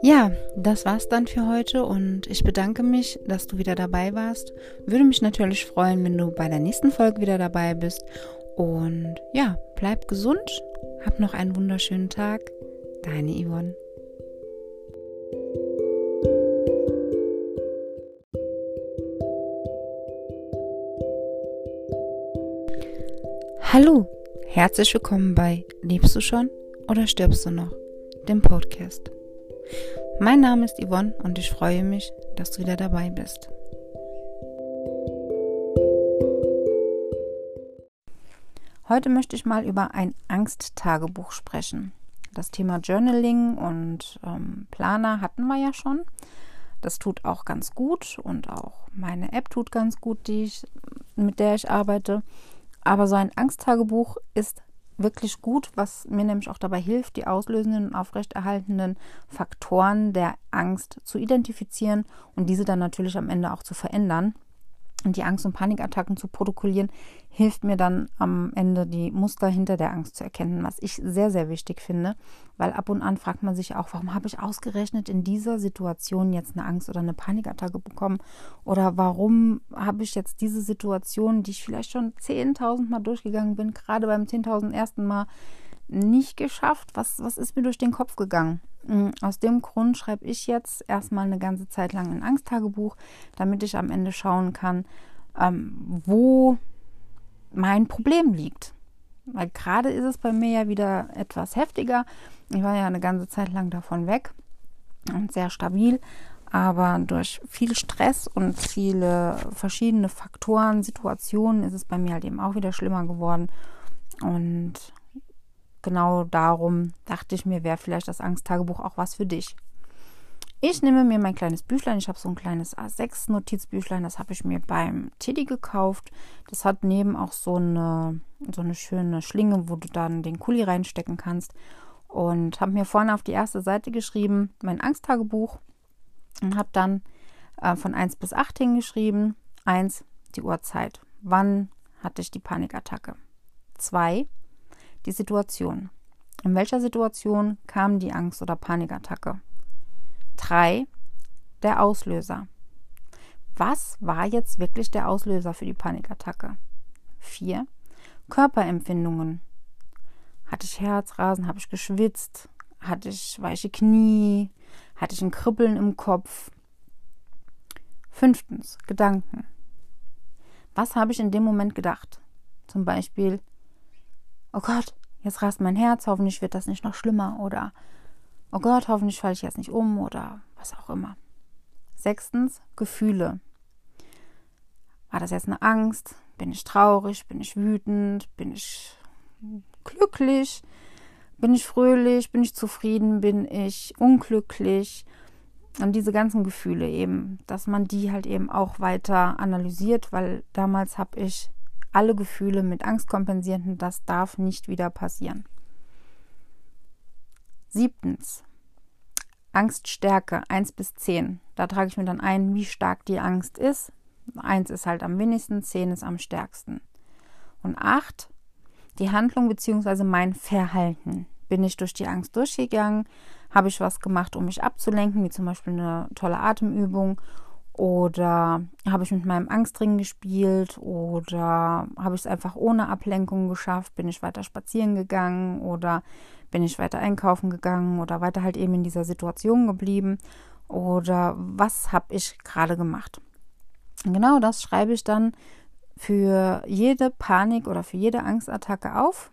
Ja, das war's dann für heute und ich bedanke mich, dass du wieder dabei warst. Würde mich natürlich freuen, wenn du bei der nächsten Folge wieder dabei bist. Und ja, bleib gesund, hab noch einen wunderschönen Tag. Deine Yvonne. Hallo, herzlich willkommen bei Lebst du schon oder stirbst du noch? Dem Podcast. Mein Name ist Yvonne und ich freue mich, dass du wieder dabei bist. Heute möchte ich mal über ein Angsttagebuch sprechen. Das Thema Journaling und ähm, Planer hatten wir ja schon. Das tut auch ganz gut und auch meine App tut ganz gut, die ich, mit der ich arbeite. Aber so ein Angsttagebuch ist wirklich gut, was mir nämlich auch dabei hilft, die auslösenden und aufrechterhaltenden Faktoren der Angst zu identifizieren und diese dann natürlich am Ende auch zu verändern. Und die Angst- und Panikattacken zu protokollieren, hilft mir dann am Ende die Muster hinter der Angst zu erkennen, was ich sehr, sehr wichtig finde, weil ab und an fragt man sich auch, warum habe ich ausgerechnet in dieser Situation jetzt eine Angst oder eine Panikattacke bekommen oder warum habe ich jetzt diese Situation, die ich vielleicht schon 10.000 Mal durchgegangen bin, gerade beim 10.000 ersten Mal nicht geschafft? Was, was ist mir durch den Kopf gegangen? Mm, aus dem Grund schreibe ich jetzt erstmal eine ganze Zeit lang ein Angsttagebuch, damit ich am Ende schauen kann, ähm, wo mein Problem liegt. Weil gerade ist es bei mir ja wieder etwas heftiger. Ich war ja eine ganze Zeit lang davon weg und sehr stabil. Aber durch viel Stress und viele verschiedene Faktoren, Situationen ist es bei mir halt eben auch wieder schlimmer geworden. Und genau darum dachte ich mir, wäre vielleicht das Angsttagebuch auch was für dich. Ich nehme mir mein kleines Büchlein. Ich habe so ein kleines A6-Notizbüchlein. Das habe ich mir beim Teddy gekauft. Das hat neben auch so eine, so eine schöne Schlinge, wo du dann den Kuli reinstecken kannst. Und habe mir vorne auf die erste Seite geschrieben, mein Angsttagebuch. Und habe dann äh, von 1 bis 8 hingeschrieben. 1, die Uhrzeit. Wann hatte ich die Panikattacke? 2, die Situation. In welcher Situation kam die Angst- oder Panikattacke? 3. Der Auslöser. Was war jetzt wirklich der Auslöser für die Panikattacke? 4. Körperempfindungen. Hatte ich Herzrasen? Habe ich geschwitzt? Hatte ich weiche Knie? Hatte ich ein Kribbeln im Kopf? Fünftens, Gedanken. Was habe ich in dem Moment gedacht? Zum Beispiel, oh Gott, jetzt rast mein Herz, hoffentlich wird das nicht noch schlimmer oder oh Gott, hoffentlich falle ich jetzt nicht um oder was auch immer. Sechstens, Gefühle. War das jetzt eine Angst? Bin ich traurig? Bin ich wütend? Bin ich glücklich? Bin ich fröhlich? Bin ich zufrieden? Bin ich unglücklich? Und diese ganzen Gefühle eben, dass man die halt eben auch weiter analysiert, weil damals habe ich alle Gefühle mit Angst kompensiert und das darf nicht wieder passieren. Siebtens. Angststärke 1 bis 10. Da trage ich mir dann ein, wie stark die Angst ist. 1 ist halt am wenigsten, 10 ist am stärksten. Und 8. Die Handlung bzw. mein Verhalten. Bin ich durch die Angst durchgegangen? Habe ich was gemacht, um mich abzulenken, wie zum Beispiel eine tolle Atemübung oder habe ich mit meinem Angstring gespielt? Oder habe ich es einfach ohne Ablenkung geschafft? Bin ich weiter spazieren gegangen? Oder bin ich weiter einkaufen gegangen? Oder weiter halt eben in dieser Situation geblieben? Oder was habe ich gerade gemacht? Genau das schreibe ich dann für jede Panik oder für jede Angstattacke auf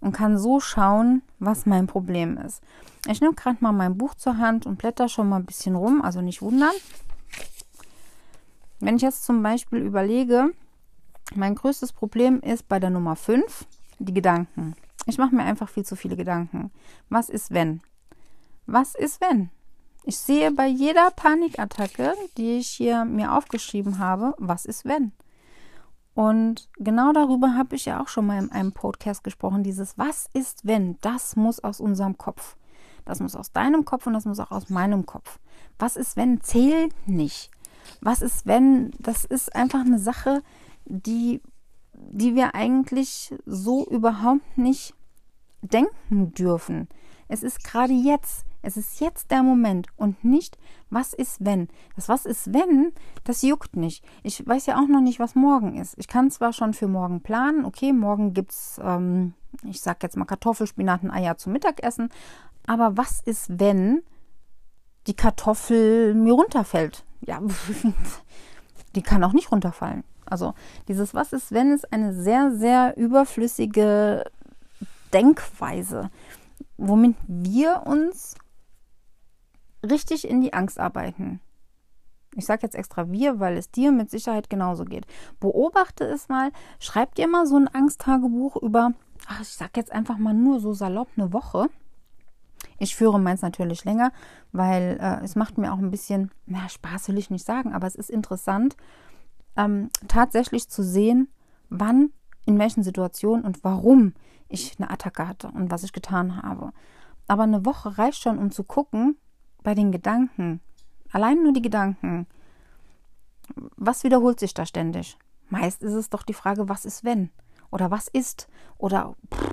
und kann so schauen, was mein Problem ist. Ich nehme gerade mal mein Buch zur Hand und blätter schon mal ein bisschen rum, also nicht wundern. Wenn ich jetzt zum Beispiel überlege, mein größtes Problem ist bei der Nummer 5 die Gedanken. Ich mache mir einfach viel zu viele Gedanken. Was ist wenn? Was ist wenn? Ich sehe bei jeder Panikattacke, die ich hier mir aufgeschrieben habe, was ist wenn? Und genau darüber habe ich ja auch schon mal in einem Podcast gesprochen. Dieses Was ist wenn? Das muss aus unserem Kopf. Das muss aus deinem Kopf und das muss auch aus meinem Kopf. Was ist wenn? Zählt nicht was ist, wenn, das ist einfach eine Sache, die, die wir eigentlich so überhaupt nicht denken dürfen. Es ist gerade jetzt. Es ist jetzt der Moment und nicht, was ist wenn. Das was ist wenn, das juckt nicht. Ich weiß ja auch noch nicht, was morgen ist. Ich kann zwar schon für morgen planen, okay, morgen gibt es, ähm, ich sag jetzt mal Kartoffelspinaten, Eier zum Mittagessen, aber was ist, wenn die Kartoffel mir runterfällt? Ja, die kann auch nicht runterfallen. Also dieses Was ist, wenn ist eine sehr, sehr überflüssige Denkweise, womit wir uns richtig in die Angst arbeiten. Ich sage jetzt extra wir, weil es dir mit Sicherheit genauso geht. Beobachte es mal, schreib dir mal so ein Angsttagebuch über, ach, ich sage jetzt einfach mal nur so salopp eine Woche. Ich führe meins natürlich länger, weil äh, es macht mir auch ein bisschen, na, Spaß will ich nicht sagen, aber es ist interessant, ähm, tatsächlich zu sehen, wann, in welchen Situationen und warum ich eine Attacke hatte und was ich getan habe. Aber eine Woche reicht schon, um zu gucken, bei den Gedanken, allein nur die Gedanken, was wiederholt sich da ständig? Meist ist es doch die Frage, was ist wenn? Oder was ist? Oder pff,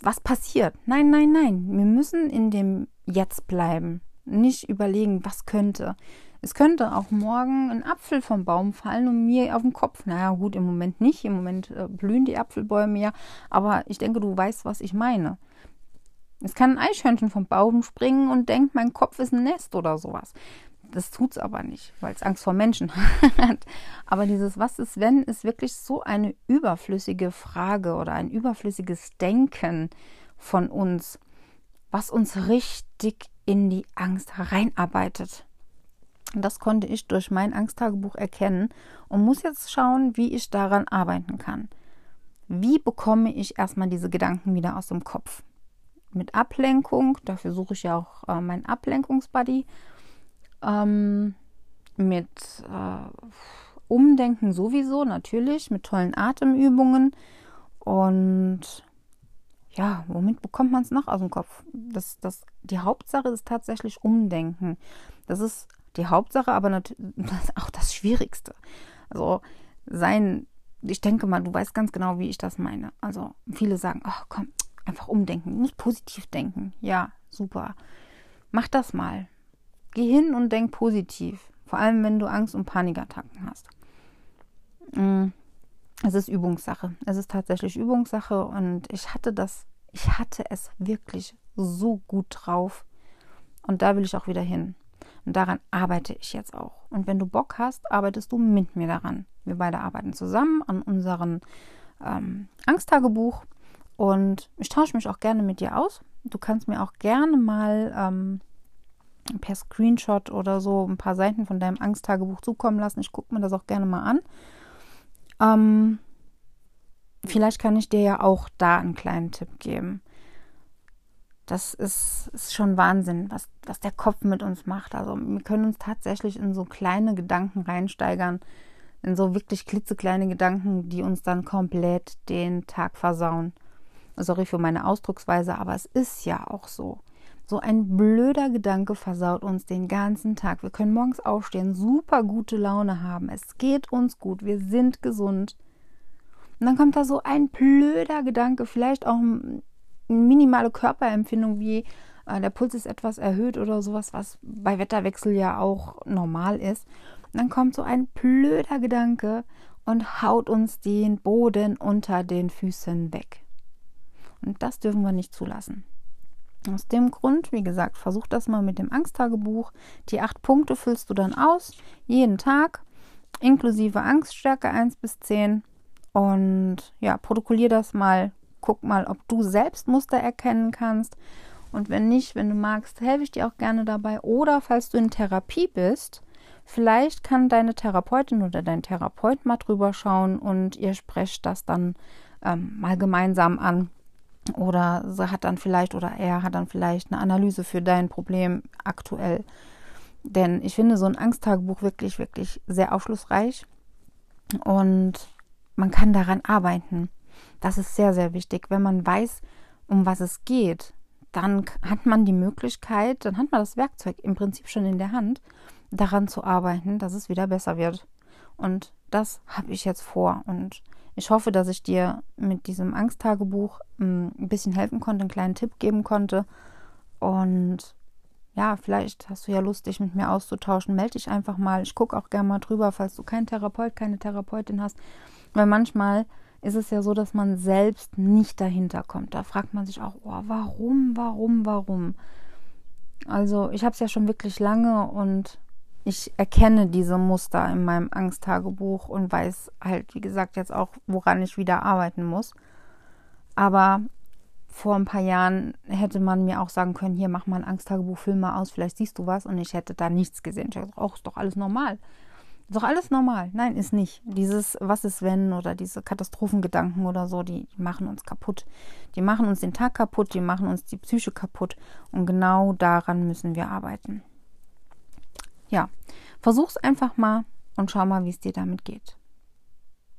was passiert? Nein, nein, nein. Wir müssen in dem Jetzt bleiben. Nicht überlegen, was könnte. Es könnte auch morgen ein Apfel vom Baum fallen und mir auf den Kopf. Naja, gut, im Moment nicht. Im Moment äh, blühen die Apfelbäume ja. Aber ich denke, du weißt, was ich meine. Es kann ein Eichhörnchen vom Baum springen und denkt, mein Kopf ist ein Nest oder sowas. Das tut es aber nicht, weil es Angst vor Menschen hat. aber dieses Was ist wenn ist wirklich so eine überflüssige Frage oder ein überflüssiges Denken von uns, was uns richtig in die Angst reinarbeitet. Das konnte ich durch mein Angsttagebuch erkennen und muss jetzt schauen, wie ich daran arbeiten kann. Wie bekomme ich erstmal diese Gedanken wieder aus dem Kopf? Mit Ablenkung, dafür suche ich ja auch äh, meinen Ablenkungsbuddy. Ähm, mit äh, Umdenken sowieso, natürlich, mit tollen Atemübungen. Und ja, womit bekommt man es noch aus dem Kopf? Das, das, die Hauptsache ist tatsächlich Umdenken. Das ist die Hauptsache, aber natürlich auch das Schwierigste. Also sein, ich denke mal, du weißt ganz genau, wie ich das meine. Also viele sagen, ach komm, einfach umdenken, musst positiv denken. Ja, super. Mach das mal. Geh hin und denk positiv. Vor allem, wenn du Angst und Panikattacken hast. Mm, es ist Übungssache. Es ist tatsächlich Übungssache und ich hatte das, ich hatte es wirklich so gut drauf. Und da will ich auch wieder hin. Und daran arbeite ich jetzt auch. Und wenn du Bock hast, arbeitest du mit mir daran. Wir beide arbeiten zusammen an unserem ähm, Angsttagebuch. Und ich tausche mich auch gerne mit dir aus. Du kannst mir auch gerne mal ähm, per Screenshot oder so ein paar Seiten von deinem Angsttagebuch zukommen lassen. Ich gucke mir das auch gerne mal an. Ähm, vielleicht kann ich dir ja auch da einen kleinen Tipp geben. Das ist, ist schon Wahnsinn, was, was der Kopf mit uns macht. Also wir können uns tatsächlich in so kleine Gedanken reinsteigern, in so wirklich klitzekleine Gedanken, die uns dann komplett den Tag versauen. Sorry für meine Ausdrucksweise, aber es ist ja auch so. So ein blöder Gedanke versaut uns den ganzen Tag. Wir können morgens aufstehen, super gute Laune haben. Es geht uns gut, wir sind gesund. Und dann kommt da so ein blöder Gedanke, vielleicht auch minimale Körperempfindung wie äh, der Puls ist etwas erhöht oder sowas, was bei Wetterwechsel ja auch normal ist. Und dann kommt so ein blöder Gedanke und haut uns den Boden unter den Füßen weg. Und das dürfen wir nicht zulassen. Aus dem Grund, wie gesagt, versuch das mal mit dem Angsttagebuch. Die acht Punkte füllst du dann aus, jeden Tag, inklusive Angststärke 1 bis 10. Und ja, protokollier das mal guck mal, ob du selbst Muster erkennen kannst. Und wenn nicht, wenn du magst, helfe ich dir auch gerne dabei. Oder falls du in Therapie bist, vielleicht kann deine Therapeutin oder dein Therapeut mal drüber schauen und ihr sprecht das dann ähm, mal gemeinsam an. Oder sie hat dann vielleicht oder er hat dann vielleicht eine Analyse für dein Problem aktuell. Denn ich finde so ein Angsttagebuch wirklich, wirklich sehr aufschlussreich. Und man kann daran arbeiten. Das ist sehr, sehr wichtig. Wenn man weiß, um was es geht, dann hat man die Möglichkeit, dann hat man das Werkzeug im Prinzip schon in der Hand, daran zu arbeiten, dass es wieder besser wird. Und das habe ich jetzt vor. Und ich hoffe, dass ich dir mit diesem Angsttagebuch hm, ein bisschen helfen konnte, einen kleinen Tipp geben konnte. Und ja, vielleicht hast du ja Lust, dich mit mir auszutauschen. Melde dich einfach mal. Ich gucke auch gerne mal drüber, falls du keinen Therapeut, keine Therapeutin hast. Weil manchmal ist es ja so, dass man selbst nicht dahinter kommt. Da fragt man sich auch, oh, warum, warum, warum? Also ich habe es ja schon wirklich lange und ich erkenne diese Muster in meinem Angsttagebuch und weiß halt, wie gesagt, jetzt auch, woran ich wieder arbeiten muss. Aber vor ein paar Jahren hätte man mir auch sagen können, hier mach mal ein Angsttagebuch, film mal aus, vielleicht siehst du was und ich hätte da nichts gesehen. Ich hätte gesagt, oh, ist doch alles normal. Ist doch alles normal. Nein, ist nicht. Dieses Was ist wenn oder diese Katastrophengedanken oder so, die, die machen uns kaputt. Die machen uns den Tag kaputt, die machen uns die Psyche kaputt und genau daran müssen wir arbeiten. Ja, versuch's einfach mal und schau mal, wie es dir damit geht.